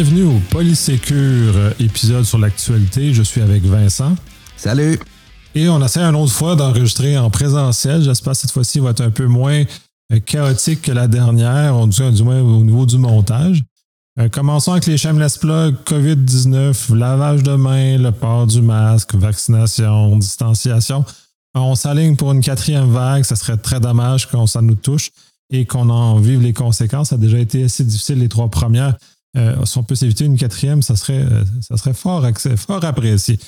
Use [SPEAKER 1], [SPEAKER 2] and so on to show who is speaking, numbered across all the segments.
[SPEAKER 1] Bienvenue au Polysécure euh, épisode sur l'actualité. Je suis avec Vincent.
[SPEAKER 2] Salut!
[SPEAKER 1] Et on essaie une autre fois d'enregistrer en présentiel. J'espère que cette fois-ci va être un peu moins euh, chaotique que la dernière, du moins au niveau du montage. Euh, commençons avec les shameless plugs, COVID-19, lavage de mains, le port du masque, vaccination, distanciation. On s'aligne pour une quatrième vague. Ça serait très dommage qu'on ça nous touche et qu'on en vive les conséquences. Ça a déjà été assez difficile les trois premières. Euh, si on peut s'éviter une quatrième, ça serait, euh, ça serait fort, fort apprécié.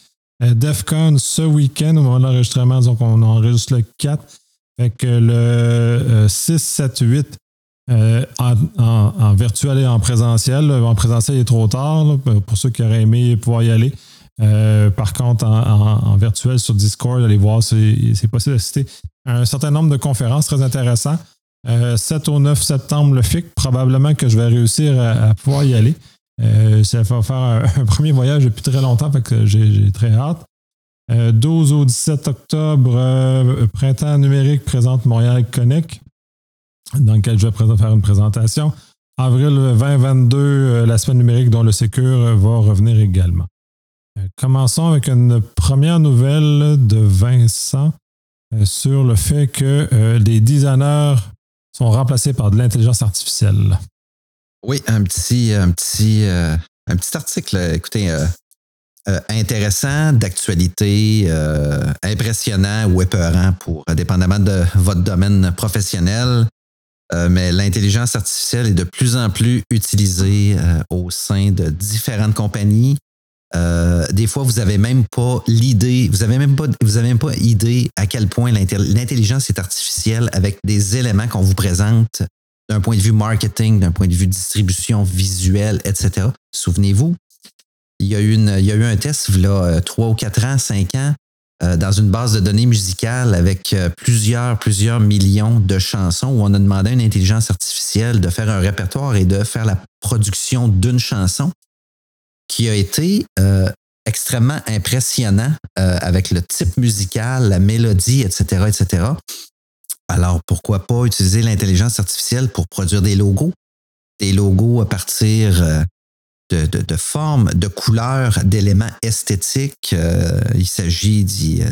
[SPEAKER 1] Euh, DEFCON ce week-end, au moment de l'enregistrement, donc on enregistre le 4. Fait que le 6, 7, 8 en, virtuel et en présentiel. En présentiel, il est trop tard pour ceux qui auraient aimé pouvoir y aller. par contre, en, virtuel sur Discord, allez voir, c'est possible d'assister à un certain nombre de conférences très intéressantes. 7 euh, au 9 septembre, le FIC, probablement que je vais réussir à, pouvoir y aller. Euh, ça va faire un, premier voyage depuis très longtemps, fait que j'ai très hâte. 12 euh, au 17 octobre, Printemps numérique présente Montréal Connect, dans lequel je vais faire une présentation. Avril 2022, la semaine numérique dont le Sécure va revenir également. commençons avec une première nouvelle de Vincent sur le fait que les designers sont remplacés par de l'intelligence artificielle.
[SPEAKER 2] Oui, un petit, un petit, euh, un petit article, écoutez, euh, euh, intéressant, d'actualité, impressionnant ou épeurant pour, dépendamment de votre domaine professionnel. mais l'intelligence artificielle est de plus en plus utilisée au sein de différentes compagnies. Euh, des fois, vous n'avez même pas l'idée, vous n'avez même pas, vous avez même pas idée à quel point l'intelligence est artificielle avec des éléments qu'on vous présente d'un point de vue marketing, d'un point de vue distribution visuelle, etc. Souvenez-vous, il y a eu, une, il y a un test y a trois ou quatre ans, cinq ans, euh, dans une base de données musicale avec euh, plusieurs, plusieurs millions de chansons où on a demandé à une intelligence artificielle de faire un répertoire et de faire la production d'une chanson qui a été euh, extrêmement impressionnant euh, avec le type musical, la mélodie, etc., etc. Alors, pourquoi pas utiliser l'intelligence artificielle pour produire des logos? Des logos à partir euh, de, de, formes, de couleurs, d'éléments esthétiques. il s'agit d'y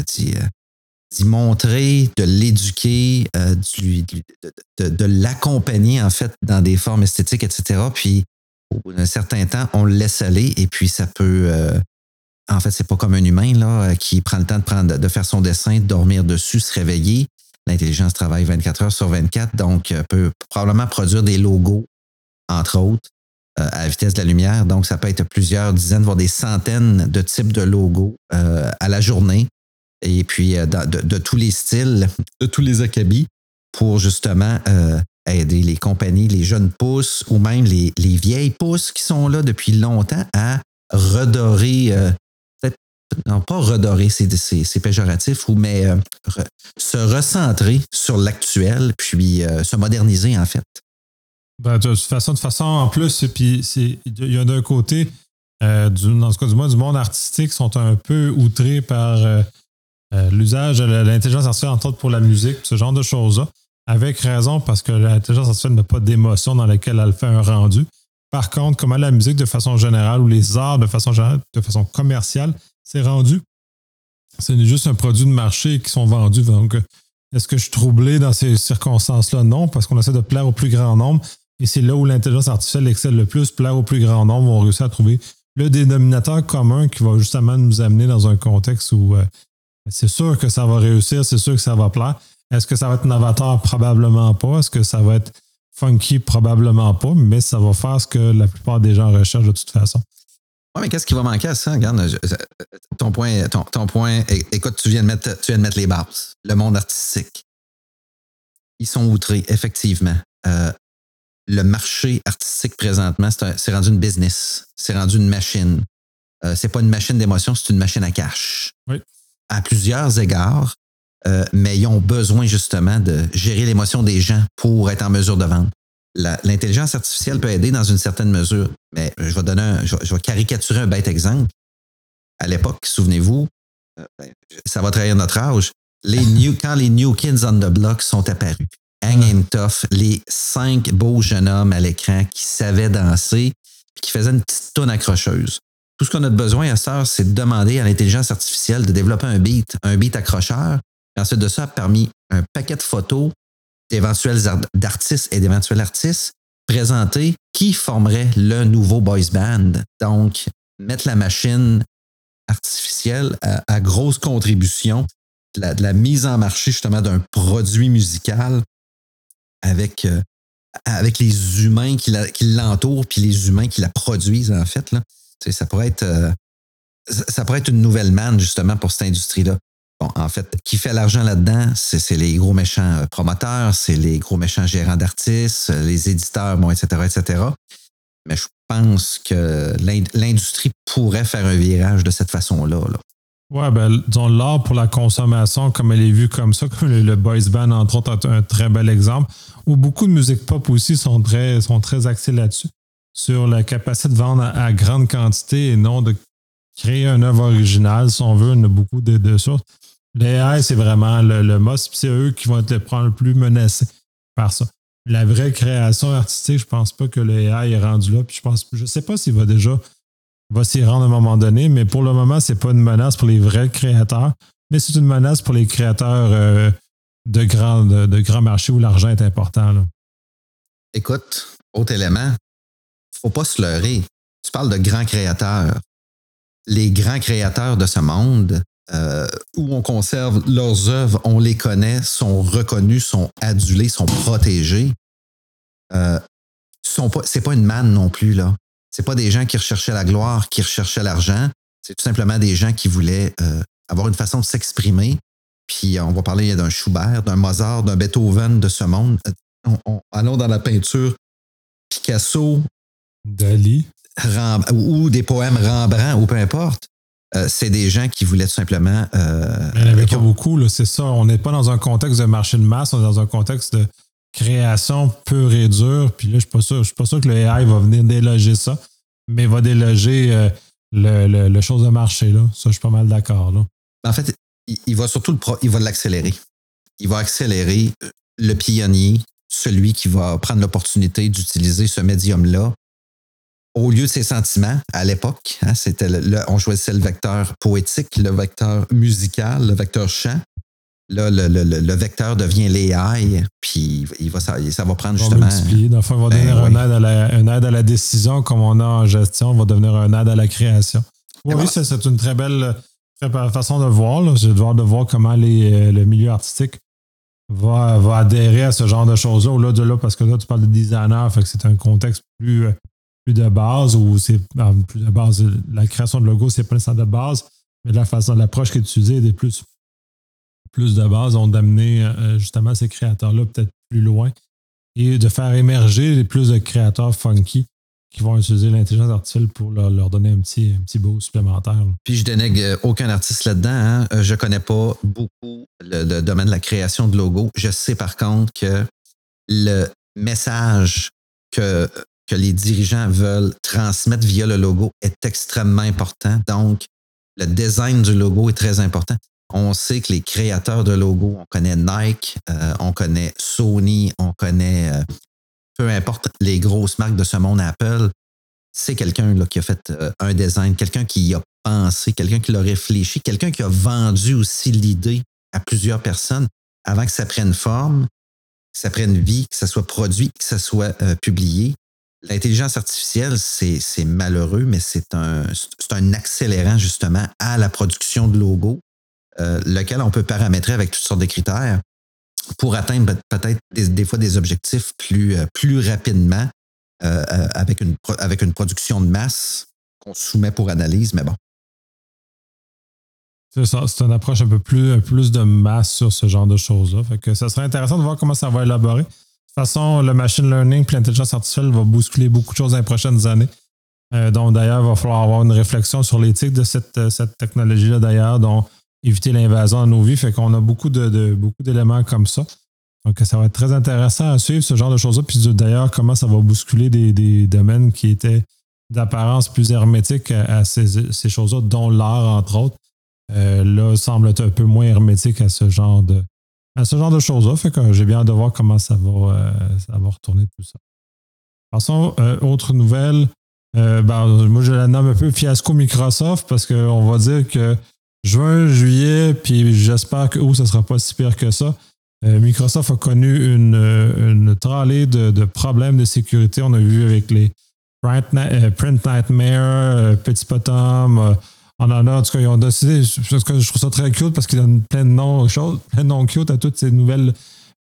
[SPEAKER 2] montrer, de l'éduquer, de, de l'accompagner en fait dans des formes esthétiques, etc. Puis bout d'un certain temps, on le laisse aller et puis ça peut. Euh, en fait, c'est pas comme un humain là, qui prend le temps de, prendre, de faire son dessin, de dormir dessus, se réveiller. L'intelligence travaille 24 heures sur 24, donc euh, peut probablement produire des logos, entre autres, euh, à la vitesse de la lumière. Donc, ça peut être plusieurs dizaines, voire des centaines de types de logos à la journée. Et puis, de, de, tous les styles, de tous les acabits, pour justement aider les compagnies, les jeunes pousses ou même les, vieilles pousses qui sont là depuis longtemps à redorer, euh, non pas redorer, c'est péjoratif, ou mais euh, se recentrer sur l'actuel, puis euh, se moderniser en fait.
[SPEAKER 1] Ben, de façon, de façon en plus, puis il y a d'un côté, du, dans ce cas du moins, du monde artistique sont un peu outrés par l'usage de l'intelligence artificielle, entre autres pour la musique, ce genre de choses-là. Avec raison, parce que l'intelligence artificielle n'a pas d'émotion dans laquelle elle fait un rendu. Par contre, comment la musique de façon générale ou les arts de façon générale, de façon commerciale, c'est rendu? C'est juste un produit de marché qui sont vendus. Donc, est-ce que je suis troublé dans ces circonstances-là? Non, parce qu'on essaie de plaire au plus grand nombre. Et c'est là où l'intelligence artificielle excelle le plus. Plaire au plus grand nombre, on réussit à trouver le dénominateur commun qui va justement nous amener dans un contexte où euh, c'est sûr que ça va réussir, c'est sûr que ça va plaire. Est-ce que ça va être novateur? Probablement pas. Est-ce que ça va être funky? Probablement pas, mais ça va faire ce que la plupart des gens recherchent de toute façon.
[SPEAKER 2] Oui, mais qu'est-ce qui va manquer à ça? Regarde, ton point, ton, point, écoute, tu viens, de mettre, tu viens de mettre les bases. Le monde artistique. Ils sont outrés, effectivement. Euh, le marché artistique présentement, c'est rendu une business. C'est rendu une machine. Euh, c'est pas une machine d'émotion, c'est une machine à cash.
[SPEAKER 1] Oui.
[SPEAKER 2] À plusieurs égards, euh, mais ils ont besoin justement de gérer l'émotion des gens pour être en mesure de vendre. L'intelligence artificielle peut aider dans une certaine mesure, mais je vais donner je, vais, caricaturer un bête exemple. À l'époque, souvenez-vous, euh, ben, ça va trahir notre âge, les new, quand les New Kids on the Block sont apparus, Hang and Tough, les cinq beaux jeunes hommes à l'écran qui savaient danser, qui faisait une petite tonne accrocheuse. Tout ce qu'on a besoin à ça, c'est de demander à l'intelligence artificielle de développer un beat, un beat accrocheur. Ensuite de ça, parmi un paquet de photos d'éventuels d'artistes et d'éventuels artistes, présenter qui formerait le nouveau boys band. Donc, mettre la machine artificielle à, grosse contribution de la, mise en marché justement d'un produit musical avec, euh, les humains qui l'entourent puis les humains qui la produisent en fait. Ça pourrait être euh, ça pourrait être une nouvelle manne justement pour cette industrie-là. Bon, en fait, qui fait l'argent là-dedans, c'est les gros méchants euh, promoteurs, c'est les gros méchants gérants d'artistes, les éditeurs, bon, etc., etc. Mais je pense que l'industrie pourrait faire un virage de cette façon-là. Là.
[SPEAKER 1] Ouais, ben, disons, l'art pour la consommation, comme elle est vue comme ça, comme le, boys band, entre autres, est un très bel exemple, où beaucoup de musique pop aussi sont très, sont très axés là-dessus, sur la capacité de vendre à, grande quantité et non de créer un œuvre originale, si on veut, on a beaucoup de, de sources. L'AI, c'est vraiment le, le must, c'est eux qui vont être les, le plus menacés par ça. La vraie création artistique, je pense pas que l'AI est rendu là. Puis je pense, je sais pas s'il va déjà va s'y rendre à un moment donné, mais pour le moment, c'est pas une menace pour les vrais créateurs, mais c'est une menace pour les créateurs euh, de, grands, de, grands marchés où l'argent est important.
[SPEAKER 2] Écoute, autre élément, faut pas se leurrer. Tu parles de grands créateurs. Les grands créateurs de ce monde, euh, où on conserve leurs œuvres, on les connaît, sont reconnus, sont adulés, sont protégés. Euh, sont pas, c'est pas une manne non plus là. C'est pas des gens qui recherchaient la gloire, qui recherchaient l'argent. C'est tout simplement des gens qui voulaient euh, avoir une façon de s'exprimer. Puis on va parler d'un Schubert, d'un Mozart, d'un Beethoven de ce monde. allons dans la peinture. Picasso.
[SPEAKER 1] Dali.
[SPEAKER 2] ou des poèmes Rembrandt, ou peu importe. Euh, c'est des gens qui voulaient tout simplement. Euh,
[SPEAKER 1] Il n'y en avait pas beaucoup, c'est ça. On n'est pas dans un contexte de marché de masse, on est dans un contexte de création pure et dure. Puis là, je ne suis pas sûr, je suis pas sûr que le AI va venir déloger ça, mais va déloger euh, le, le, chose de marché. Là. Ça, je suis pas mal d'accord.
[SPEAKER 2] En fait, il, va surtout le il va l'accélérer. Il va accélérer le pionnier, celui qui va prendre l'opportunité d'utiliser ce médium-là au lieu de ses sentiments, à l'époque, hein, c'était le, on choisissait le vecteur poétique, le vecteur musical, le vecteur chant. Là, le, vecteur devient l'AI, puis il va, ça, va prendre justement.
[SPEAKER 1] Multiplier. Dans le fond, va ben devenir une, aide à la, aide à la, décision, comme on a en gestion, va devenir un aide à la création. Oui, c'est une très belle, façon de voir. J'ai de voir, de voir comment les, euh, le milieu artistique va, va adhérer à ce genre de choses-là, au-delà de là, parce que là, tu parles de designer, fait que c'est un contexte plus euh, de base ou c'est ah, plus de base, la création de logo, c'est pas nécessairement de base, mais la façon, l'approche qui est utilisée est plus, plus de base, ont d'amener euh, justement ces créateurs-là peut-être plus loin et de faire émerger plus de créateurs funky qui vont utiliser l'intelligence artificielle pour leur, donner un petit, un petit beau supplémentaire.
[SPEAKER 2] Puis je dénègre euh, aucun artiste là-dedans. Hein. Euh, je ne connais pas beaucoup le, domaine de la création de logos. Je sais par contre que le message que que les dirigeants veulent transmettre via le logo est extrêmement important. Donc, le design du logo est très important. On sait que les créateurs de logos, on connaît Nike, euh, on connaît Sony, on connaît euh, peu importe les grosses marques de ce monde, Apple. C'est quelqu'un qui a fait euh, un design, quelqu'un qui y a pensé, quelqu'un qui l'a réfléchi, quelqu'un qui a vendu aussi l'idée à plusieurs personnes avant que ça prenne forme, que ça prenne vie, que ça soit produit, que ça soit publié. L'intelligence artificielle, c'est malheureux, mais c'est un, accélérant justement à la production de logos, euh, lequel on peut paramétrer avec toutes sortes de critères pour atteindre peut-être des, fois des objectifs plus, euh, rapidement euh, avec, une, production de masse qu'on soumet pour analyse, mais bon.
[SPEAKER 1] C'est une approche un peu plus, de masse sur ce genre de choses-là. Fait ça serait intéressant de voir comment ça va élaborer. De toute façon, le machine learning et l'intelligence artificielle va bousculer beaucoup de choses dans les prochaines années. Euh, donc, d'ailleurs, il va falloir avoir une réflexion sur l'éthique de cette, euh, cette technologie-là, d'ailleurs, dont éviter l'invasion de nos vies. Fait qu'on a beaucoup de, beaucoup d'éléments comme ça. Donc, ça va être très intéressant à suivre ce genre de choses-là. Puis d'ailleurs, comment ça va bousculer des, domaines qui étaient d'apparence plus hermétiques à, ces, choses-là, dont l'art, entre autres. Euh, là, semble être un peu moins hermétique à ce genre de, ce genre de choses-là. Fait que j'ai bien hâte de voir comment ça va, euh, ça va retourner tout ça. Passons, euh, autre nouvelle. ben, moi, je la nomme un peu fiasco Microsoft parce qu'on va dire que juin, juillet, puis j'espère que où ça sera pas si pire que ça. Microsoft a connu une, une tralée de, problèmes de sécurité. On a vu avec les Print, Nightmare, Petit Potom, en a, en tout cas, ils ont décidé, je trouve ça très cute parce qu'ils donnent plein de noms, plein de noms cute à toutes ces nouvelles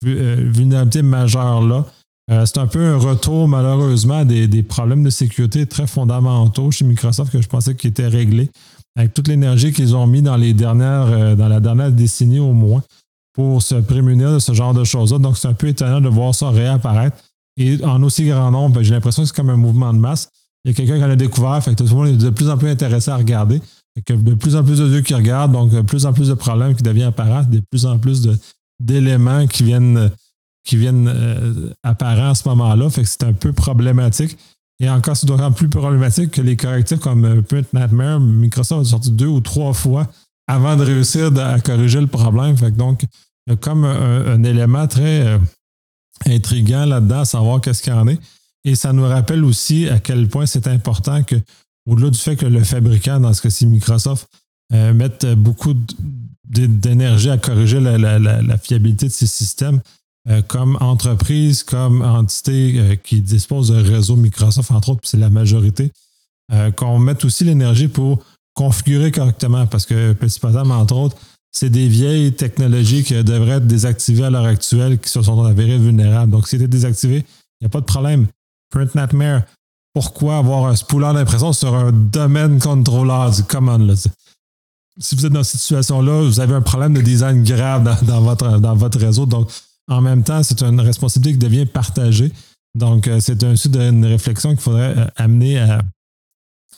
[SPEAKER 1] euh, vulnérabilités majeures-là. Euh, c'est un peu un retour, malheureusement, à des, problèmes de sécurité très fondamentaux chez Microsoft que je pensais qu'ils étaient réglés, avec toute l'énergie qu'ils ont mis dans les dernières, euh, dans la dernière décennie au moins, pour se prémunir de ce genre de choses-là. Donc, c'est un peu étonnant de voir ça réapparaître. Et en aussi grand nombre, j'ai l'impression que c'est comme un mouvement de masse. Il y a quelqu'un qui en a découvert, fait que tout le monde est de plus en plus intéressé à regarder de plus en plus de yeux qui regardent, donc de plus en plus de problèmes qui deviennent apparents, de plus en plus d'éléments qui viennent, qui viennent euh, apparents à ce moment-là. Fait que c'est un peu problématique. Et encore, c'est d'autant plus problématique que les correctifs comme euh, Print Nightmare, Microsoft a sorti deux ou trois fois avant de réussir à corriger le problème. Fait que donc, il y a comme un, élément très euh, intriguant là-dedans, à savoir qu'est-ce qu'il y en est. Et ça nous rappelle aussi à quel point c'est important que au-delà du fait que le fabricant, dans ce cas-ci Microsoft, euh, mette beaucoup d'énergie à corriger la, fiabilité de ces systèmes, euh, comme entreprise, comme entité euh, qui dispose de réseau Microsoft, entre autres, c'est la majorité, qu'on mette aussi l'énergie pour configurer correctement, parce que Petit Patam, entre autres, c'est des vieilles technologies qui devraient être désactivées à l'heure actuelle, qui se sont avérées vulnérables. Donc, si c'était désactivé, il n'y a pas de problème. Print Nightmare, pourquoi avoir un spooler d'impression sur un domaine controller du command? Si vous êtes dans cette situation-là, vous avez un problème de design grave dans, votre, dans votre réseau. Donc, en même temps, c'est une responsabilité qui devient partagée. Donc, euh, c'est un d'une réflexion qu'il faudrait euh, amener à,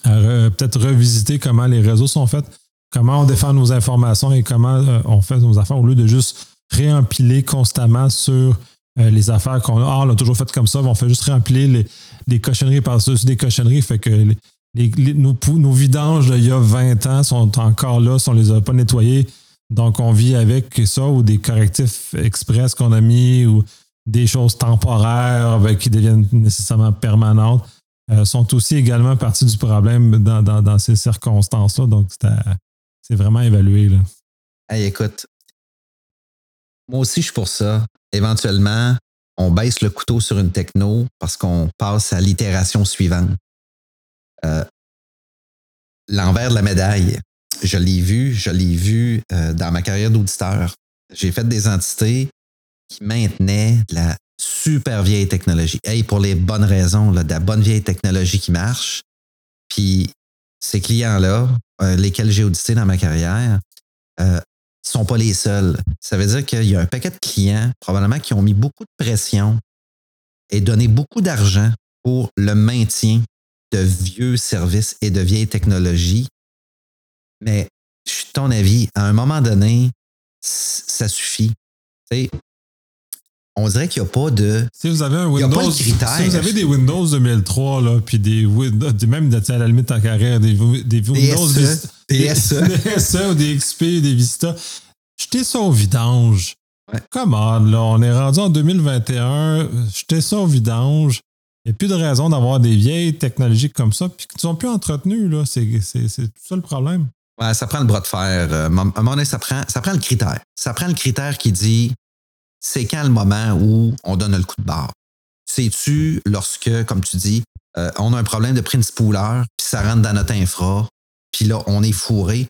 [SPEAKER 1] peut-être revisiter comment les réseaux sont faits, comment on défend nos informations et comment euh, on fait nos affaires au lieu de juste réempiler constamment sur les affaires qu'on a. Ah, on l'a toujours fait comme ça, on fait juste réempiler les, des cochonneries par-dessus des cochonneries. Fait que nos, vidanges d'il y a 20 ans sont encore là, si on ne les a pas nettoyés. Donc, on vit avec ça ou des correctifs express qu'on a mis ou des choses temporaires ben, qui deviennent nécessairement permanentes euh, sont aussi également partie du problème dans, ces circonstances-là. Donc, c'est vraiment évalué. Là.
[SPEAKER 2] Hey, écoute, moi aussi, je suis pour ça. Éventuellement, on baisse le couteau sur une techno parce qu'on passe à l'itération suivante. Euh, l'envers de la médaille, je l'ai vu, je l'ai vu euh, dans ma carrière d'auditeur. J'ai fait des entités qui maintenaient la super vieille technologie. Hey, pour les bonnes raisons, de la bonne vieille technologie qui marche. Puis ces clients-là, euh, lesquels j'ai audité dans ma carrière, sont pas les seuls. Ça veut dire qu'il y a un paquet de clients, probablement, qui ont mis beaucoup de pression et donné beaucoup d'argent pour le maintien de vieux services et de vieilles technologies. Mais, je suis ton avis, à un moment donné, ça suffit. On dirait qu'il n'y a pas de.
[SPEAKER 1] Si vous avez un Windows. Si vous avez des Windows 2003, là, puis des Windows, même à la limite en carrière, des, des Windows.
[SPEAKER 2] Des SE.
[SPEAKER 1] Des SE ou des XP, des Vista. Jetez ça au vidange. Comment, là, on est rendu en 2021, jetez ça au vidange. Il n'y a plus de raison d'avoir des vieilles technologies comme ça, puis qui ne sont plus entretenues, là. C'est tout ça le problème.
[SPEAKER 2] Ouais, ça prend le bras de fer. Euh, à un moment donné, ça prend, ça prend le critère. Ça prend le critère qui dit c'est quand le moment où on donne le coup de barre? Sais-tu lorsque, comme tu dis, euh, on a un problème de print spooler, puis ça rentre dans notre infra, puis là, on est fourré?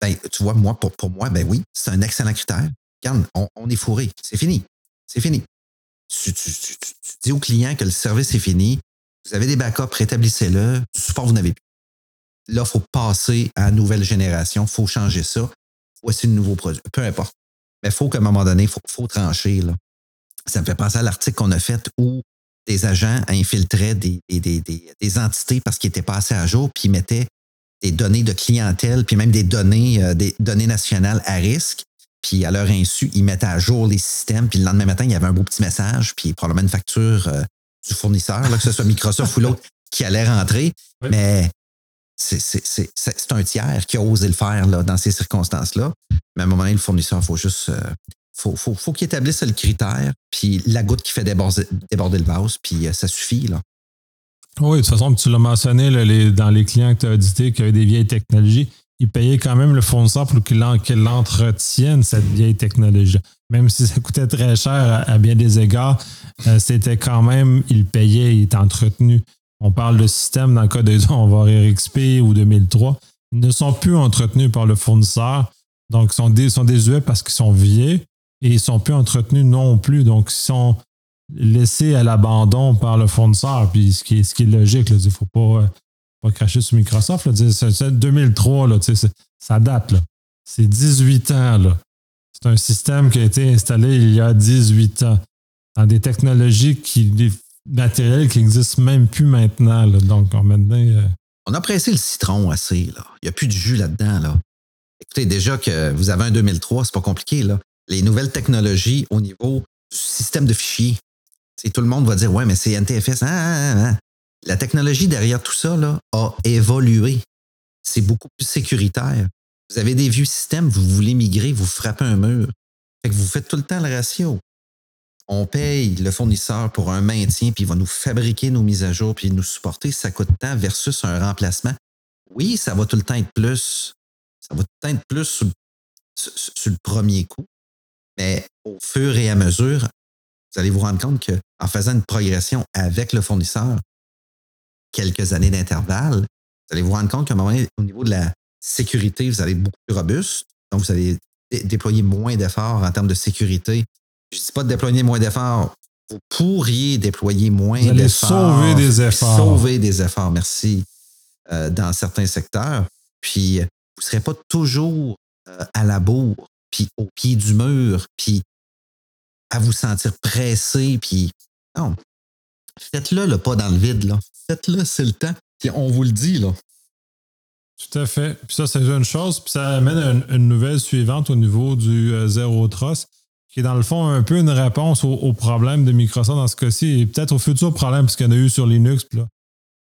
[SPEAKER 2] Ben, tu vois, moi, pour, moi, ben oui, c'est un excellent critère. Regarde, on, est fourré. C'est fini. C'est fini. Tu, dis au client que le service est fini. Vous avez des backups, rétablissez-le. Du support, vous n'avez plus. Là, il faut passer à la nouvelle génération. Il faut changer ça. Voici le nouveau produit. Peu importe. Il faut qu'à un moment donné, il faut, faut, trancher. Là. Ça me fait penser à l'article qu'on a fait où des agents infiltraient des, des, des entités parce qu'ils étaient pas assez à jour, puis ils mettaient des données de clientèle, puis même des données, euh, des données nationales à risque. Puis à leur insu, ils mettaient à jour les systèmes. Puis le lendemain matin, il y avait un beau petit message, puis probablement une facture euh, du fournisseur, que ce soit Microsoft ou l'autre, qui allait rentrer. Mais c'est un tiers qui a osé le faire là, dans ces circonstances-là. Mais à un moment donné, le fournisseur, il faut juste. Euh, faut, faut, faut qu'il établisse le critère, puis la goutte qui fait déborder, le vase, puis ça suffit. Là.
[SPEAKER 1] Oui, de toute façon, tu l'as mentionné dans les clients que tu as audités qui avaient des vieilles technologies, ils payaient quand même le fournisseur pour qu'il entretienne cette vieille technologie. Même si ça coûtait très cher à, bien des égards, euh, c'était quand même, ils payaient, ils étaient entretenus. On parle de système dans le cas de on va RXP ou 2003. Ils ne sont plus entretenus par le fournisseur. Donc, ils sont, des, sont désuets parce qu'ils sont vieux et ils ne sont plus entretenus non plus. Donc, ils sont laissés à l'abandon par le fournisseur. Puis, ce qui est, ce qui est logique, il ne faut pas, euh, pas cracher sur Microsoft. C'est 2003, là, ça date. C'est 18 ans. C'est un système qui a été installé il y a 18 ans dans des technologies qui, des matériels qui n'existent même plus maintenant. Donc, maintenant. Euh,
[SPEAKER 2] on a pressé le citron assez. Là. Il n'y a plus de jus là-dedans. Là. Écoutez, déjà que vous avez un 2003, c'est pas compliqué. Là. Les nouvelles technologies au niveau du système de fichiers. tout le monde va dire Ouais, mais c'est NTFS. Ah, ah, ah, la technologie derrière tout ça là, a évolué. C'est beaucoup plus sécuritaire. Vous avez des vieux systèmes, vous voulez migrer, vous frappez un mur. Fait que vous faites tout le temps le ratio. On paye le fournisseur pour un maintien, puis il va nous fabriquer nos mises à jour, puis nous supporter. Ça coûte tant versus un remplacement. Oui, ça va tout le temps être plus. Ça va tout le temps être plus sur, le premier coup. Mais au fur et à mesure, vous allez vous rendre compte qu'en faisant une progression avec le fournisseur, quelques années d'intervalle, vous allez vous rendre compte qu'à un moment au niveau de la sécurité, vous allez être beaucoup plus robuste. Donc, vous allez déployer moins d'efforts en termes de sécurité. Je dis pas de déployer moins d'efforts. Vous pourriez déployer moins d'efforts.
[SPEAKER 1] Sauver des efforts.
[SPEAKER 2] Sauver des efforts, merci, euh, dans certains secteurs. Puis, vous ne serez pas toujours euh, à la bourre, puis au pied du mur, puis à vous sentir pressé, puis non. Faites-le, le pas dans le vide, là. Faites-le, c'est le temps. Puis on vous le dit, là.
[SPEAKER 1] Tout à fait. Puis ça, c'est une chose. Puis ça amène une, nouvelle suivante au niveau du euh, Zero Trust, qui est dans le fond un peu une réponse au, problème de Microsoft dans ce cas-ci, et peut-être au futur problème, parce qu'il y en a eu sur Linux. Puis là,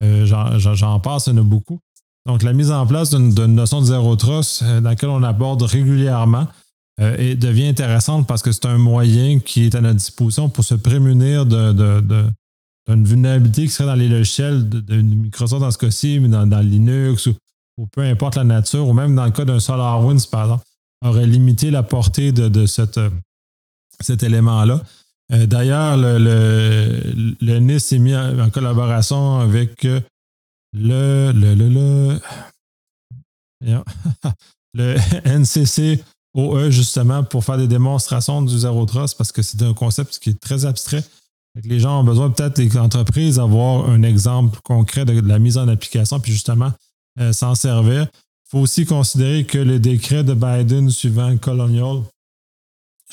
[SPEAKER 1] euh, j'en passe, il y en a beaucoup. Donc, la mise en place d'une notion de Zero Trust euh, dans laquelle on aborde régulièrement et devient intéressante parce que c'est un moyen qui est à notre disposition pour se prémunir d'une vulnérabilité qui serait dans les logiciels de, Microsoft dans ce cas-ci, mais dans, Linux ou, peu importe la nature, ou même dans le cas d'un SolarWinds, par exemple, aurait limité la portée de, cette, euh, cet élément-là. Euh, d'ailleurs, le, le, le, NIS est mis en, collaboration avec le, le, le, le, le NCCOE, justement, pour faire des démonstrations du Zero Trust, parce que c'est un concept qui est très abstrait. Les gens ont besoin, peut-être, les entreprises, d'avoir un exemple concret de la mise en application, puis justement, euh, s'en servir. Il faut aussi considérer que le décret de Biden suivant Colonial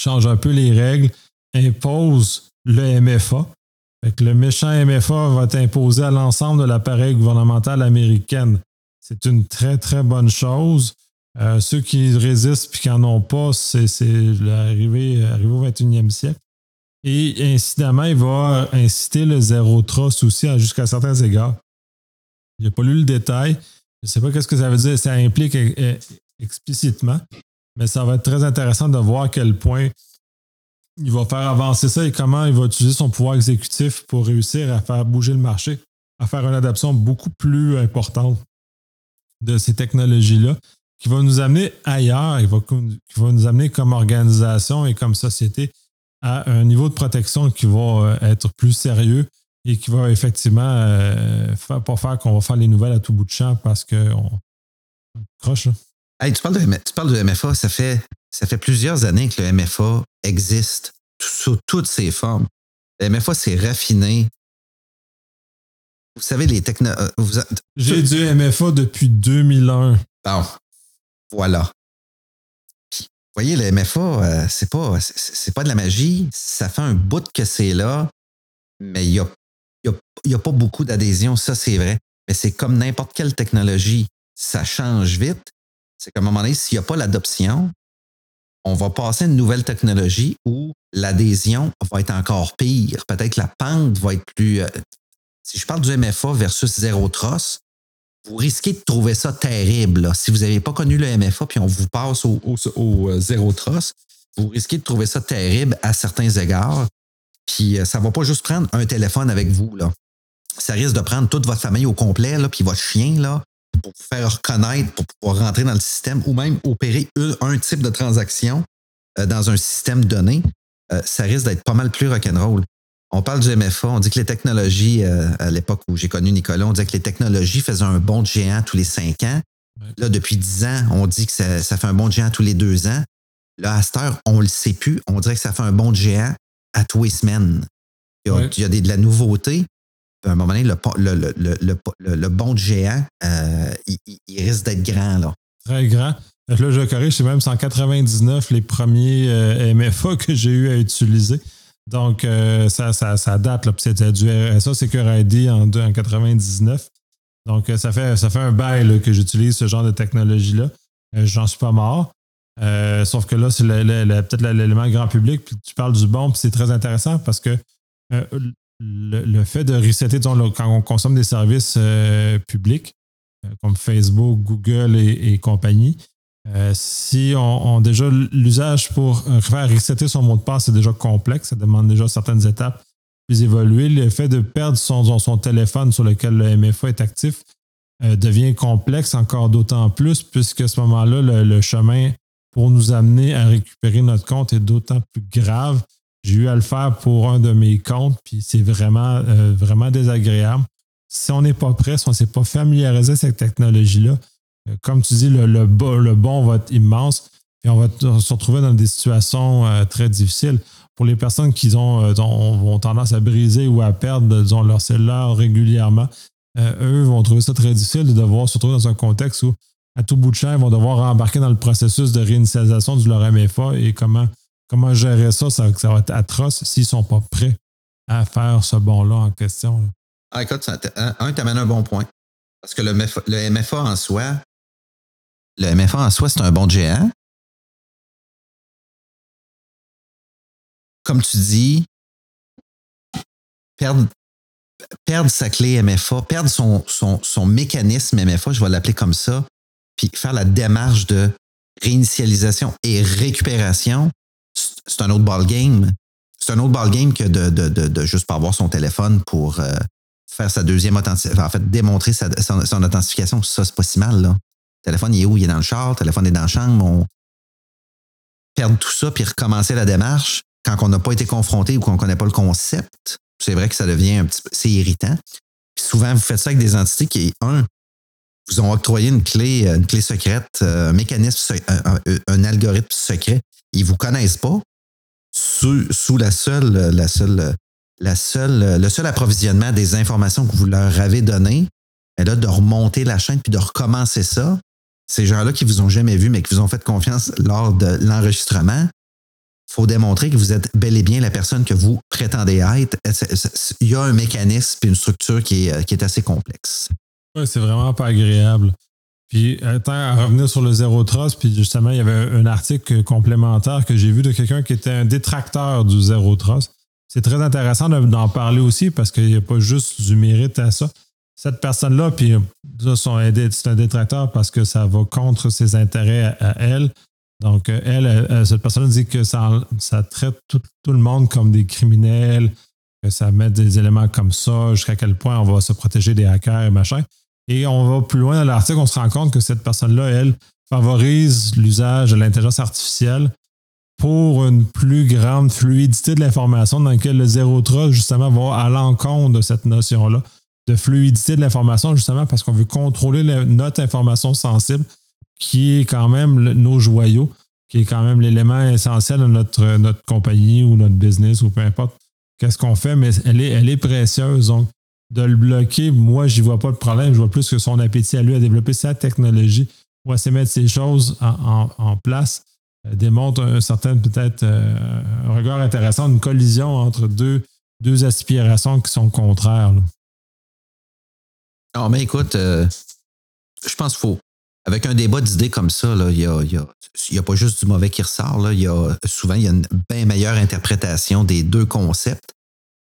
[SPEAKER 1] change un peu les règles, impose le MFA. le méchant MFA va être à l'ensemble de l'appareil gouvernemental américain. C'est une très, très bonne chose. Euh, ceux qui résistent et qui n'en ont pas, c'est l'arrivée au 21e siècle. Et incidemment, il va inciter le zéro trust aussi jusqu'à certains égards. Je n'ai pas lu le détail, je ne sais pas ce que ça veut dire, ça implique e, e, explicitement, mais ça va être très intéressant de voir à quel point il va faire avancer ça et comment il va utiliser son pouvoir exécutif pour réussir à faire bouger le marché, à faire une adoption beaucoup plus importante de ces technologies-là, qui va nous amener ailleurs, qui va nous amener comme organisation et comme société à un niveau de protection qui va euh, être plus sérieux et qui va effectivement euh, pas faire qu'on va faire les nouvelles à tout bout de champ parce qu'on croche.
[SPEAKER 2] Tu, parles de, tu parles de MFA, ça fait, ça fait plusieurs années que le MFA existe sous toutes ses formes. Le MFA, c'est raffiné. Vous savez, les techno... Euh,
[SPEAKER 1] J'ai du MFA depuis 2001.
[SPEAKER 2] Bon, voilà. vous voyez, le MFA, euh, c'est pas, c'est pas de la magie. Ça fait un bout que c'est là, mais il y a il n'y a, pas beaucoup d'adhésion, ça c'est vrai. Mais c'est comme n'importe quelle technologie, ça change vite. C'est qu'à un moment donné, s'il n'y a pas l'adoption, on va passer à une nouvelle technologie où l'adhésion va être encore pire. Peut-être la pente va être plus. Euh, si je parle du MFA versus Zero Trust, vous risquez de trouver ça terrible. Si vous n'avez pas connu le MFA puis on vous passe au, au, au euh, vous risquez de trouver ça terrible à certains égards. Puis euh, ça ne va pas juste prendre un téléphone avec vous. Là. ça risque de prendre toute votre famille au complet, là, puis votre chien, là, pour faire reconnaître, pour pouvoir rentrer dans le système, ou même opérer un, type de transaction euh, dans un système donné, euh, ça risque d'être pas mal plus rock'n'roll. On parle du MFA, on dit que les technologies, euh, à l'époque où j'ai connu Nicolas, on disait que les technologies faisaient un bond de géant tous les cinq ans. Là, depuis dix ans, on dit que ça, fait un bond de géant tous les deux ans. Là, à cette heure, on ne le sait plus. On dirait que ça fait un bond de géant à tous les semaines. Il y a, de la nouveauté. À un moment donné, le, le, le, bond de géant, euh, il, risque d'être grand. Là.
[SPEAKER 1] Très grand. Là, je corrige, c'est même 199 les premiers euh, MFA que j'ai eu à utiliser. Donc, euh, ça, ça, ça, date. C'était du RSA Secure ID en, en 99. Donc, ça fait, ça fait un bail que j'utilise ce genre de technologie-là. J'en suis pas mort. sauf que là, c'est peut-être l'élément grand public. Puis tu parles du bon, puis c'est très intéressant parce que le, fait de resetter, quand on consomme des services euh, publics, euh, comme Facebook, Google et, compagnie, si on, a déjà l'usage pour faire resetter son mot de passe, c'est déjà complexe, ça demande déjà certaines étapes plus évoluées. Le fait de perdre son, son téléphone sur lequel le MFA est actif devient complexe encore d'autant plus, puisque à ce moment-là, le, chemin pour nous amener à récupérer notre compte est d'autant plus grave j'ai eu à le faire pour un de mes comptes, puis c'est vraiment, euh, vraiment désagréable. Si on n'est pas prêt, si on ne s'est pas familiarisé avec cette technologie-là, euh, comme tu dis, le, bon va être immense, et on va se retrouver dans des situations euh, très difficiles. Pour les personnes qui ont, ont, tendance à briser ou à perdre disons, leur cellulaire régulièrement, eux vont trouver ça très difficile de devoir se retrouver dans un contexte où, à tout bout de champ, ils vont devoir embarquer dans le processus de réinitialisation de leur MFA et comment Comment gérer ça? Ça, va être atroce s'ils ne sont pas prêts à faire ce bon-là en question.
[SPEAKER 2] Ah, écoute, un, tu amènes un bon point. Parce que le MFA, en soi, le MFA en soi, c'est un bon géant. Comme tu dis, perdre, sa clé MFA, perdre son, son mécanisme MFA, je vais l'appeler comme ça, puis faire la démarche de réinitialisation et récupération, c'est un autre ballgame. C'est un autre ballgame que de, de, de, juste pas avoir son téléphone pour euh, faire sa deuxième authentification, en fait, démontrer sa, son, authentification. Ça, c'est pas si mal, là. Le téléphone, il est où? Il est dans le char, le téléphone est dans la chambre. On perdre tout ça puis recommencer la démarche quand on n'a pas été confronté ou qu'on ne connaît pas le concept. C'est vrai que ça devient un petit peu, c'est irritant. souvent, vous faites ça avec des entités qui, un, vous ont octroyé une clé, une clé secrète, euh, un mécanisme, un, un algorithme secret. Ils vous connaissent pas sous, la seule, la seule, la seule, le seul approvisionnement des informations que vous leur avez données, et là, de remonter la chaîne puis de recommencer ça. Ces gens-là qui vous ont jamais vu, mais qui vous ont fait confiance lors de l'enregistrement, faut démontrer que vous êtes bel et bien la personne que vous prétendez être. Il y a un mécanisme et une structure qui est, qui est assez complexe.
[SPEAKER 1] Oui, c'est vraiment pas agréable. Puis, à revenir sur le zéro trust, puis justement, il y avait un article complémentaire que j'ai vu de quelqu'un qui était un détracteur du zéro trust. C'est très intéressant d'en parler aussi parce qu'il n'y a pas juste du mérite à ça. Cette personne-là, puis c'est un détracteur parce que ça va contre ses intérêts à, elle. Donc, elle, cette personne dit que ça, ça traite tout, le monde comme des criminels, que ça met des éléments comme ça, jusqu'à quel point on va se protéger des hackers et machin. Et on va plus loin dans l'article, on se rend compte que cette personne-là, elle, favorise l'usage de l'intelligence artificielle pour une plus grande fluidité de l'information dans laquelle le zéro trust, justement, va à l'encontre de cette notion-là de fluidité de l'information, justement, parce qu'on veut contrôler notre information sensible, qui est quand même nos joyaux, qui est quand même l'élément essentiel de notre, notre compagnie ou notre business ou peu importe qu'est-ce qu'on fait, mais elle est, elle est précieuse. Donc, de le bloquer, moi, j'y vois pas de problème. Je vois plus que son appétit à lui à développer sa technologie ou à se mettre ces choses en, place euh, démontre un certain, peut-être, euh, un regard intéressant, une collision entre deux, deux aspirations qui sont contraires. Non,
[SPEAKER 2] ah, mais écoute, euh, je pense qu'il faut. Avec un débat d'idées comme ça, il n'y a, y a, pas juste du mauvais qui ressort. Là, y a, souvent, il y a une bien meilleure interprétation des deux concepts.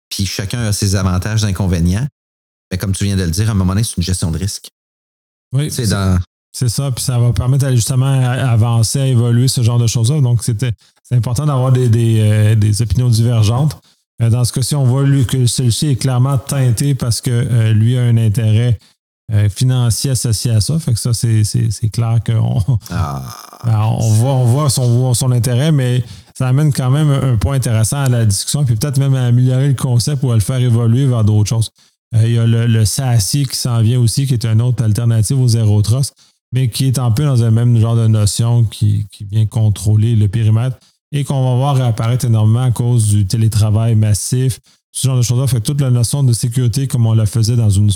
[SPEAKER 2] Puis chacun a ses avantages et inconvénients. Mais comme tu viens de le dire, à un moment donné, c'est une gestion de risque.
[SPEAKER 1] Oui. C'est dans... ça, puis ça va permettre justement à avancer, à évoluer ce genre de choses-là. Donc, c'était c'est important d'avoir des, des, euh, des, opinions divergentes. dans ce cas-ci, on voit lui, que celui-ci est clairement teinté parce que lui a un intérêt financier associé à ça. Fait que ça, c'est clair qu'on ah. ben, on voit, on voit son, son intérêt, mais ça amène quand même un point intéressant à la discussion, puis peut-être même à améliorer le concept ou à le faire évoluer vers d'autres choses. Il y a le, le qui s'en vient aussi, qui est une autre alternative au Zero Trust mais qui est un peu dans un même genre de notion qui, vient contrôler le périmètre et qu'on va voir réapparaître énormément à cause du télétravail massif, ce genre de choses-là. Fait que toute la notion de sécurité, comme on la faisait dans une,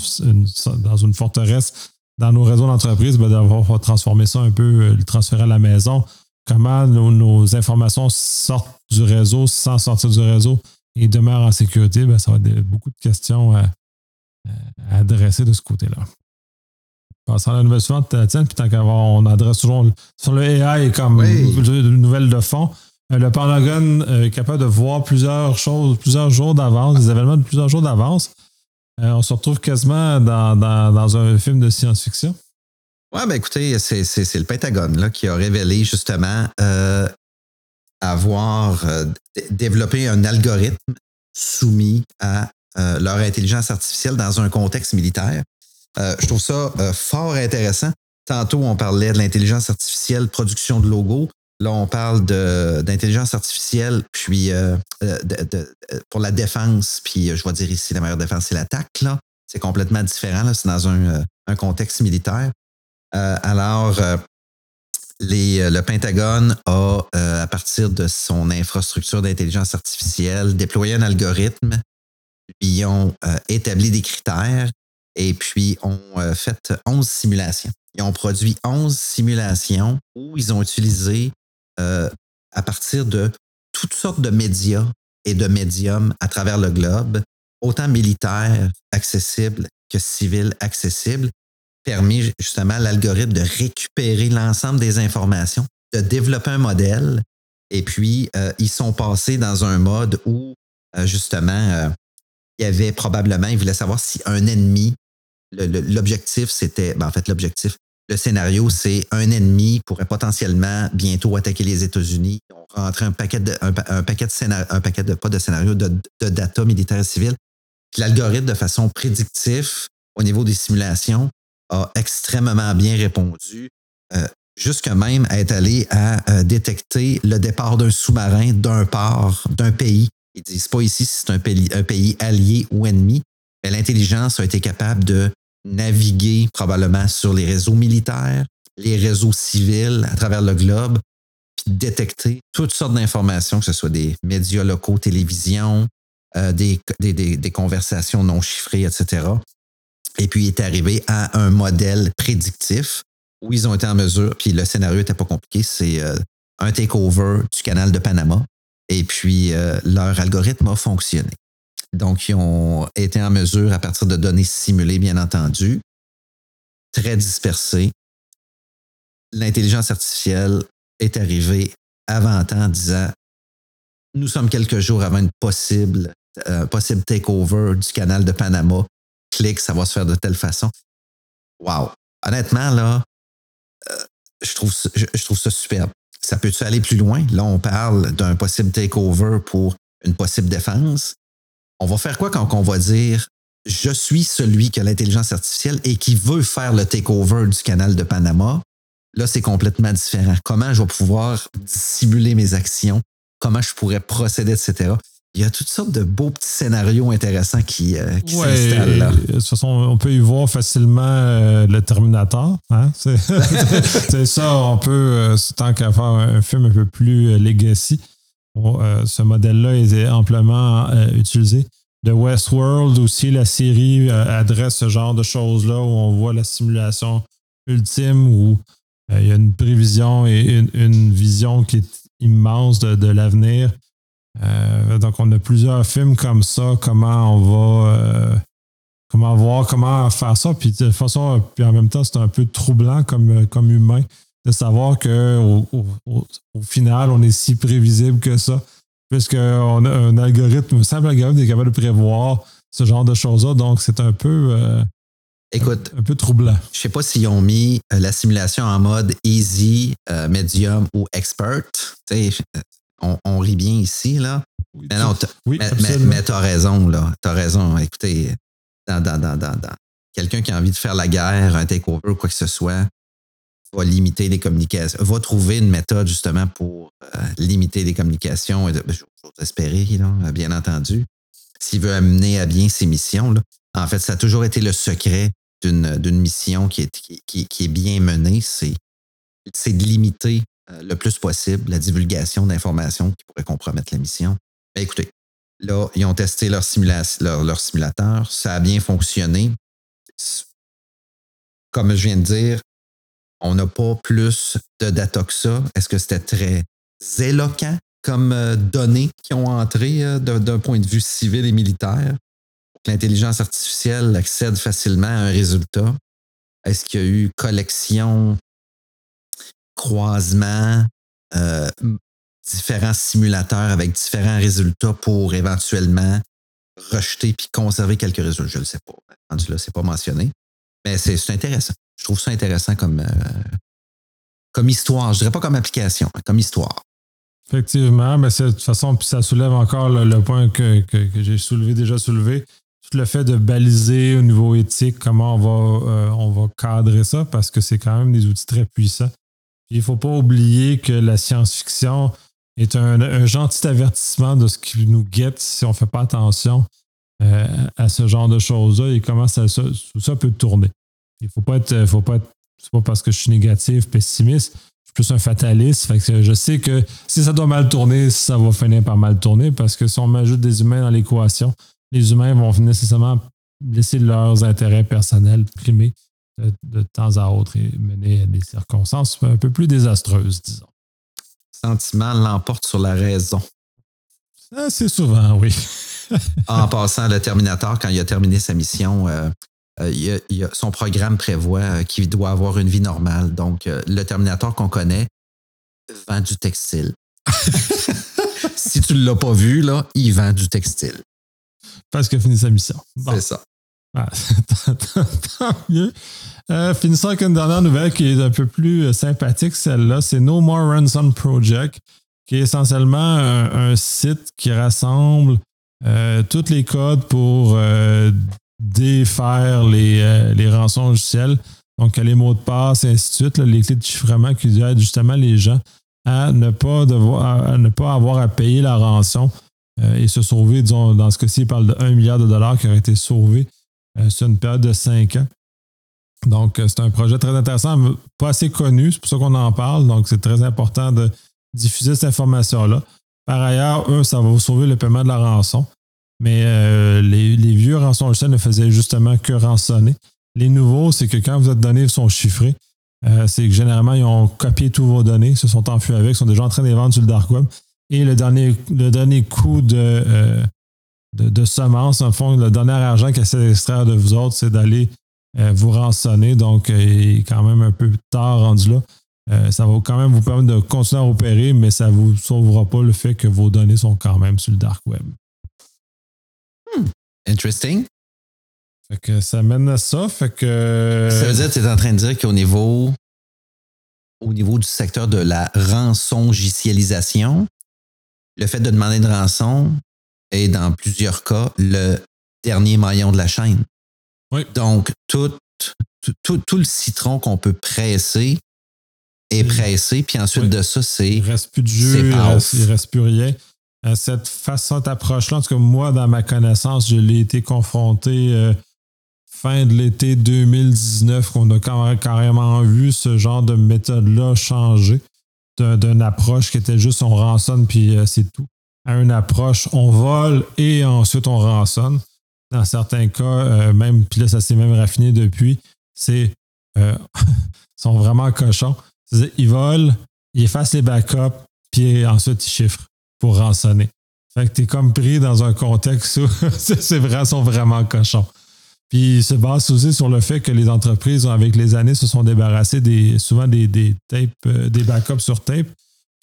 [SPEAKER 1] dans une forteresse, dans nos réseaux d'entreprise, ben, d'avoir transformé ça un peu, euh, le transférer à la maison. Comment nos, informations sortent du réseau sans sortir du réseau et demeurent en sécurité, ben, ça va être beaucoup de questions à adresser de ce côté-là. Passons à la nouvelle suivante, tiens, puis tant qu'avoir, on adresse toujours sur le AI comme une nouvelle de fond. Euh, le Pentagone euh, est capable de voir plusieurs choses, plusieurs jours d'avance, des événements de plusieurs jours d'avance. Euh, on se retrouve quasiment dans, un film de science-fiction.
[SPEAKER 2] Oui, ben écoutez, c'est le Pentagone là, qui a révélé justement avoir développé un algorithme soumis à leur intelligence artificielle dans un contexte militaire. Euh, je trouve ça euh, fort intéressant. Tantôt, on parlait de l'intelligence artificielle, production de logos. Là, on parle d'intelligence artificielle, puis euh, pour la défense, puis je vais dire ici, la meilleure défense, c'est l'attaque. C'est complètement différent. C'est dans un, contexte militaire. alors, le Pentagone a, à partir de son infrastructure d'intelligence artificielle, déployé un algorithme. Ils ont établi des critères et puis ont euh, fait 11 simulations. Ils ont produit 11 simulations où ils ont utilisé euh, à partir de toutes sortes de médias et de médiums à travers le globe, autant militaires accessibles que civils accessibles, permis justement à l'algorithme de récupérer l'ensemble des informations, de développer un modèle. Et puis, euh, ils sont passés dans un mode où, justement, il y avait probablement, ils voulaient savoir si un ennemi l'objectif, c'était, ben, en fait, l'objectif, le scénario, c'est un ennemi pourrait potentiellement bientôt attaquer les États-Unis. On rentrait un paquet de, un, paquet de un paquet de, pas de scénario, de, data militaire et civil. L'algorithme, de façon prédictive, au niveau des simulations, a extrêmement bien répondu, euh, jusque même à être allé à euh, détecter le départ d'un sous-marin d'un port, d'un pays. Ils disent pas ici si c'est un pays, allié ou ennemi, mais l'intelligence a été capable de naviguer probablement sur les réseaux militaires, les réseaux civils à travers le globe, puis détecter toutes sortes d'informations, que ce soit des médias locaux, télévision, euh, des, des, conversations non chiffrées, etc. Et puis, il est arrivé à un modèle prédictif où ils ont été en mesure, puis le scénario n'était pas compliqué, c'est euh, un takeover du canal de Panama. Et puis, euh, leur algorithme a fonctionné. Donc, ils ont été en mesure, à partir de données simulées, bien entendu, très dispersées, l'intelligence artificielle est arrivée avant temps en disant nous sommes quelques jours avant une possible, euh, possible takeover du canal de Panama. Clique, ça va se faire de telle façon. Wow. Honnêtement, là, euh, je, trouve, je trouve ça superbe. Ça peut-tu aller plus loin? Là, on parle d'un possible takeover pour une possible défense on va faire quoi quand on va dire je suis celui qui a l'intelligence artificielle et qui veut faire le takeover du canal de Panama? Là, c'est complètement différent. Comment je vais pouvoir simuler mes actions? Comment je pourrais procéder, etc. Il y a toutes sortes de beaux petits scénarios intéressants qui, euh, s'installent là.
[SPEAKER 1] De toute façon, on peut y voir facilement euh, le Terminator. Hein? C'est ça, on peut, euh, tant qu'à faire un film un peu plus legacy, euh, ce modèle-là est amplement euh, utilisé. De Westworld aussi, la série euh, adresse ce genre de choses-là où on voit la simulation ultime où il y a une prévision et une, vision qui est immense de, l'avenir. Donc, on a plusieurs films comme ça, comment on va comment voir, comment faire ça. Puis de façon, puis en même temps, c'est un peu troublant comme, comme humain de savoir qu'au au, final, on est si prévisible que ça, puisqu'on a un algorithme, un simple algorithme est capable de prévoir ce genre de choses-là. Donc, c'est un peu. Euh,
[SPEAKER 2] Écoute,
[SPEAKER 1] un, peu troublant.
[SPEAKER 2] Je ne sais pas s'ils ont mis euh, la simulation en mode easy, euh, medium ou expert. On, on, rit bien ici, là. Oui, mais non, oui, mais, tu as raison, là. Tu as raison. Écoutez, dans, dans, dans, dans, quelqu'un qui a envie de faire la guerre, un takeover ou quoi que ce soit, va limiter les communications, va trouver une méthode justement pour euh, limiter les communications. Ben, j'ose espérer, là, bien entendu. S'il veut amener à bien ses missions, là. en fait, ça a toujours été le secret d'une mission qui est, qui, qui est bien menée, c'est de limiter le plus possible la divulgation d'informations qui pourraient compromettre la mission. Ben, écoutez, là, ils ont testé leur, leur, simulateur, ça a bien fonctionné. Comme je viens de dire, on n'a pas plus de data que ça. Est-ce que c'était très éloquent comme euh, données qui ont entré euh, d'un point de vue civil et militaire? L'intelligence artificielle accède facilement à un résultat? Est-ce qu'il y a eu collection croisement, euh, différents simulateurs avec différents résultats pour éventuellement rejeter puis conserver quelques résultats. Je ne le sais pas. Rendu là, c'est pas mentionné. Mais c'est intéressant. Je trouve ça intéressant comme, euh, comme histoire. Je dirais pas comme application, hein, comme histoire.
[SPEAKER 1] Effectivement, mais de toute façon, puis ça soulève encore le, point que, j'ai soulevé, déjà soulevé. Tout le fait de baliser au niveau éthique, comment on va, euh, on va cadrer ça, parce que c'est quand même des outils très puissants il ne faut pas oublier que la science-fiction est un, gentil avertissement de ce qui nous guette si on ne fait pas attention euh, à ce genre de choses-là et comment ça, ça, peut tourner. Il ne faut pas être, faut pas c'est pas parce que je suis négatif, pessimiste, je suis plus un fataliste. je sais que si ça doit mal tourner, ça va finir par mal tourner parce que si on ajoute des humains dans l'équation, les humains vont nécessairement laisser leurs intérêts personnels primer de, temps à autre et mener à des circonstances un peu plus désastreuses, disons.
[SPEAKER 2] Sentiment l'emporte sur la raison.
[SPEAKER 1] C'est souvent, oui.
[SPEAKER 2] en passant, le Terminator, quand il a terminé sa mission, euh, euh, son programme prévoit euh, qu'il doit avoir une vie normale. Donc, le Terminator qu'on connaît vend du textile. si tu ne l'as pas vu, là, il vend du textile.
[SPEAKER 1] Parce qu'il a fini sa mission.
[SPEAKER 2] C'est ça.
[SPEAKER 1] Ah, tant mieux. Euh, finissons avec une dernière nouvelle qui est un peu plus euh, sympathique, celle-là. C'est No More Ransom Project, qui est essentiellement un, site qui rassemble euh, tous les codes pour défaire les, les rançons logicielles. Donc, les mots de passe et ainsi de suite, les clés de chiffrement qui aident justement les gens à ne pas, devoir, à ne pas avoir à payer la rançon et se sauver, disons, dans ce cas-ci, il parle de 1 milliard de dollars qui aurait été sauvé sur une période de 5 ans. Donc, euh, c'est un projet très intéressant, pas assez connu, c'est pour ça qu'on en parle. Donc, c'est très important de diffuser cette information-là. Par ailleurs, eux, ça va vous sauver le paiement de la rançon. Mais euh, les, vieux rançons ne faisaient justement que rançonner. Les nouveaux, c'est que quand vous êtes donné sont chiffrés, euh, c'est que généralement, ils ont copié tous vos données, se sont enfuis avec, sont déjà en train de les vendre sur le dark web. Et le dernier, le dernier coup de, de, de semence, en fond, le dernier argent qu'ils essaient d'extraire de vous autres, c'est d'aller euh, vous rançonner. Donc, euh, il est quand même un peu tard rendu là. Euh, ça va quand même vous permettre de continuer à opérer, mais ça ne vous sauvera pas le fait que vos données sont quand même sur le dark web.
[SPEAKER 2] Hmm. Interesting.
[SPEAKER 1] Fait que ça mène à ça. Fait que.
[SPEAKER 2] Ça veut dire que tu es en train de dire qu'au niveau, au niveau du secteur de la rançongicialisation, le fait de demander une rançon est dans plusieurs cas le dernier maillon de la chaîne. Donc, tout, tout, le citron qu'on peut presser est pressé, puis ensuite de ça, c'est.
[SPEAKER 1] Il ne reste plus de jus, il ne reste, plus rien. Cette façon d'approche-là, en tout cas, moi, dans ma connaissance, je l'ai été confronté euh, fin de l'été 2019, qu'on a carrément vu ce genre de méthode-là changer d'une approche qui était juste on rançonne, puis euh, c'est tout, à une approche on vole et ensuite on rançonne dans certains cas, euh, même, puis là, ça s'est même raffiné depuis, c'est euh, sont vraiment cochons. Ils volent, ils effacent les backups, puis ensuite ils chiffrent pour rançonner. Fait que tu es comme pris dans un contexte où c'est vrai, sont vraiment cochons. Puis ils se basent aussi sur le fait que les entreprises, avec les années, se sont débarrassées des, souvent des, des tapes, euh, des backups sur tape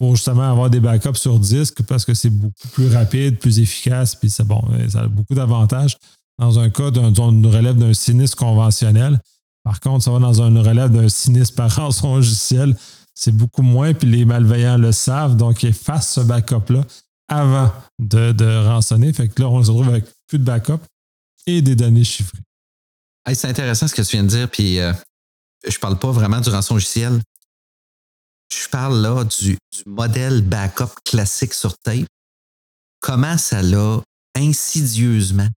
[SPEAKER 1] pour justement avoir des backups sur disque parce que c'est beaucoup plus rapide, plus efficace, puis c'est bon, ça a beaucoup d'avantages dans un cas d'une relève d'un sinistre conventionnel. Par contre, ça va dans une relève d'un sinistre par rançon logiciel. C'est beaucoup moins, puis les malveillants le savent, donc ils effacent ce backup-là avant de, de rançonner. Fait que là, on se retrouve avec plus de backup et des données chiffrées.
[SPEAKER 2] c'est intéressant ce que tu viens de dire, puis euh, je parle pas vraiment du rançon logiciel. Je parle là du, modèle backup classique sur tape. Comment ça l'a insidieusement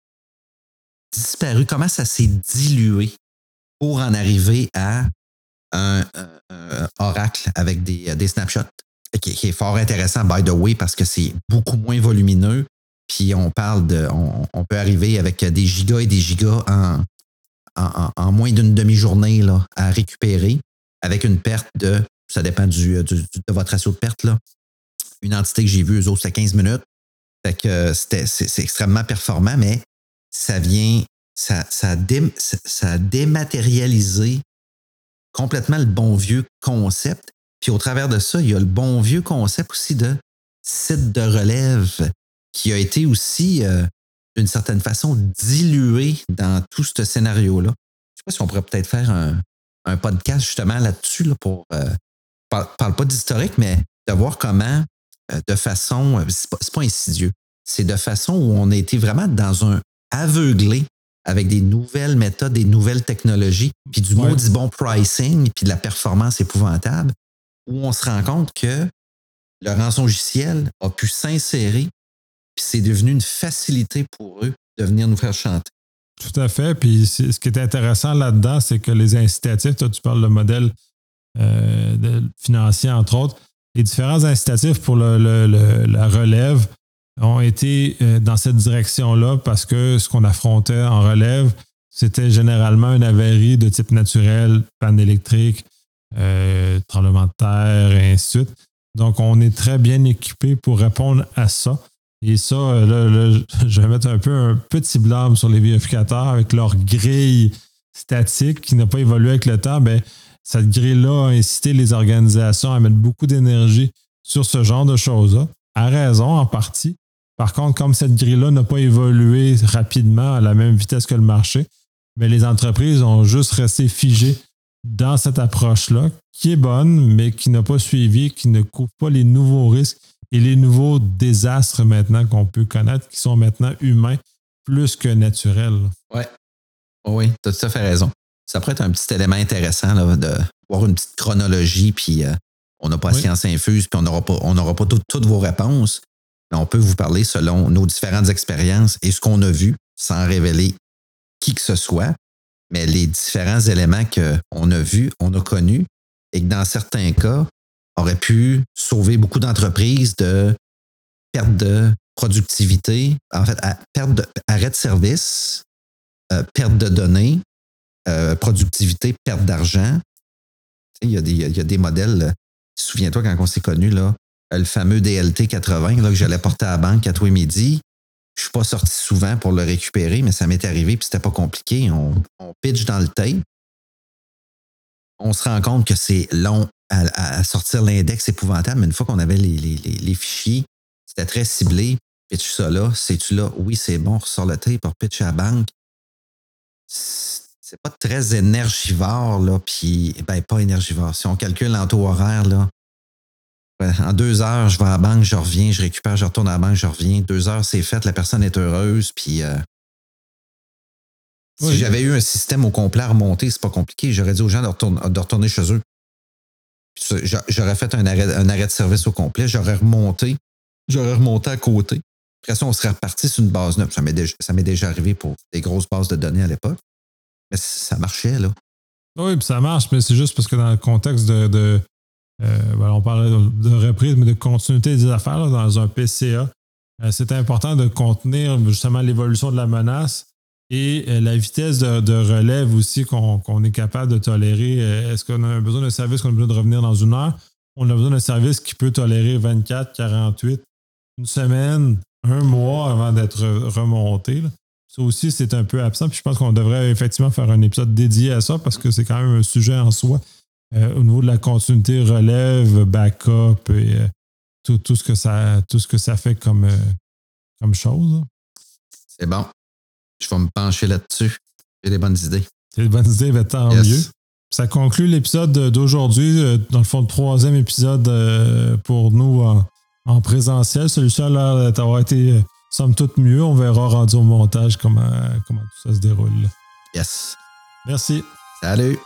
[SPEAKER 2] disparu, comment ça s'est dilué pour en arriver à un, Oracle avec des, des snapshots, qui, est fort intéressant, by the way, parce que c'est beaucoup moins volumineux. Puis on parle de. On, peut arriver avec des gigas et des gigas en, en, moins d'une demi-journée à récupérer avec une perte de. Ça dépend du, de votre ratio de perte. Là. Une entité que j'ai vue, eux autres, c'était 15 minutes. Que c'est extrêmement performant, mais ça vient, ça, ça, ça a dématérialisé complètement le bon vieux concept. Puis au travers de ça, il y a le bon vieux concept aussi de site de relève qui a été aussi, euh, d'une certaine façon, dilué dans tout ce scénario-là. Je ne sais pas si on pourrait peut-être faire un, podcast justement là-dessus pour. Euh, parle, pas d'historique, mais de voir comment, euh, de façon. Euh, c'est pas, pas insidieux. C'est de façon où on a été vraiment dans un aveuglé avec des nouvelles méthodes, des nouvelles technologies, puis du ouais. maudit bon pricing, puis de la performance épouvantable, où on se rend compte que le rançon logiciel a pu s'insérer, puis c'est devenu une facilité pour eux de venir nous faire chanter.
[SPEAKER 1] Tout à fait. Puis ce qui est intéressant là-dedans, c'est que les incitatifs, toi, tu parles de modèle euh, financier, entre autres, les différents incitatifs pour la relève ont été euh, dans cette direction-là parce que ce qu'on affrontait en relève, c'était généralement une avarie de type naturel, panne électrique, euh, tremblement de terre, et ainsi de suite. Donc, on est très bien équipé pour répondre à ça. Et ça, je vais mettre un peu un petit blâme sur les vérificateurs avec leur grille statique qui n'a pas évolué avec le temps. Bien, cette grille-là a incité les organisations à mettre beaucoup d'énergie sur ce genre de choses-là, à raison en partie, par contre, comme cette grille-là n'a pas évolué rapidement à la même vitesse que le marché, mais les entreprises ont juste resté figées dans cette approche-là, qui est bonne, mais qui n'a pas suivi, qui ne couvre pas les nouveaux risques et les nouveaux désastres maintenant qu'on peut connaître, qui sont maintenant humains plus que naturels.
[SPEAKER 2] Ouais. Oui, tu as tout à fait raison. Ça pourrait être un petit élément intéressant de voir une petite chronologie, puis euh, on n'a pas science infuse, puis on n'aura pas, on pas toutes vos réponses. On peut vous parler selon nos différentes expériences et ce qu'on a vu, sans révéler qui que ce soit, mais les différents éléments qu'on a vus, on a connus, et que dans certains cas, auraient pu sauver beaucoup d'entreprises de perte de productivité, en fait, perte de, arrêt de service, euh, perte de données, euh, productivité, perte d'argent. Il y, a des, il y a des modèles. Souviens-toi quand on s'est connus, là, le fameux DLT 80 là, que j'allais porter à la banque à tous les midis. Je suis pas sorti souvent pour le récupérer, mais ça m'est arrivé puis c'était pas compliqué. On, pitch dans le tape. On se rend compte que c'est long à, sortir l'index épouvantable, mais une fois qu'on avait les, fichiers, c'était très ciblé. Pitch ça là, c'est-tu là? Oui, c'est bon, ressort le tape pour pitch à la banque. C'est pas très énergivore, là, puis, ben, pas énergivore. Si on calcule en taux horaire, là, en deux heures, je vais à la banque, je reviens, je récupère, je retourne à la banque, je reviens. Deux heures, c'est fait, la personne est heureuse. Puis euh, si j'avais eu un système au complet à remonter, c'est pas compliqué. J'aurais dit aux gens de retourner, chez eux. J'aurais fait un arrêt, un arrêt de service au complet, j'aurais remonté, j'aurais remonté à côté. Après ça, on serait reparti sur une base neuve. Ça m'est déjà, déjà, arrivé pour des grosses bases de données à l'époque. Ça marchait, là.
[SPEAKER 1] Oui, puis ça marche, mais c'est juste parce que dans le contexte de euh, on parlait de reprise, mais de continuité des affaires dans un PCA. Euh, c'est important de contenir justement l'évolution de la menace et euh, la vitesse de, relève aussi qu'on est capable de tolérer. Est-ce qu'on a besoin d'un service qu'on a besoin de revenir dans une heure? On a besoin d'un service qui peut tolérer 24, 48, une semaine, un mois avant d'être remonté. Ça aussi, c'est un peu absent. Puis je pense qu'on devrait effectivement faire un épisode dédié à ça parce que c'est quand même un sujet en soi. Euh, au niveau de la continuité relève, backup et euh, tout, tout, ce que ça, tout ce que ça fait comme, euh, comme chose.
[SPEAKER 2] C'est bon. Je vais me pencher là-dessus. J'ai des bonnes idées.
[SPEAKER 1] J'ai des bonnes idées, mais tant mieux. Ça conclut l'épisode d'aujourd'hui, dans le fond, le troisième épisode pour nous en présentiel. Celui-ci a l'air d'avoir été, somme toute, mieux. On verra rendu au montage comment, comment tout ça se déroule.
[SPEAKER 2] Yes.
[SPEAKER 1] Merci.
[SPEAKER 2] Salut.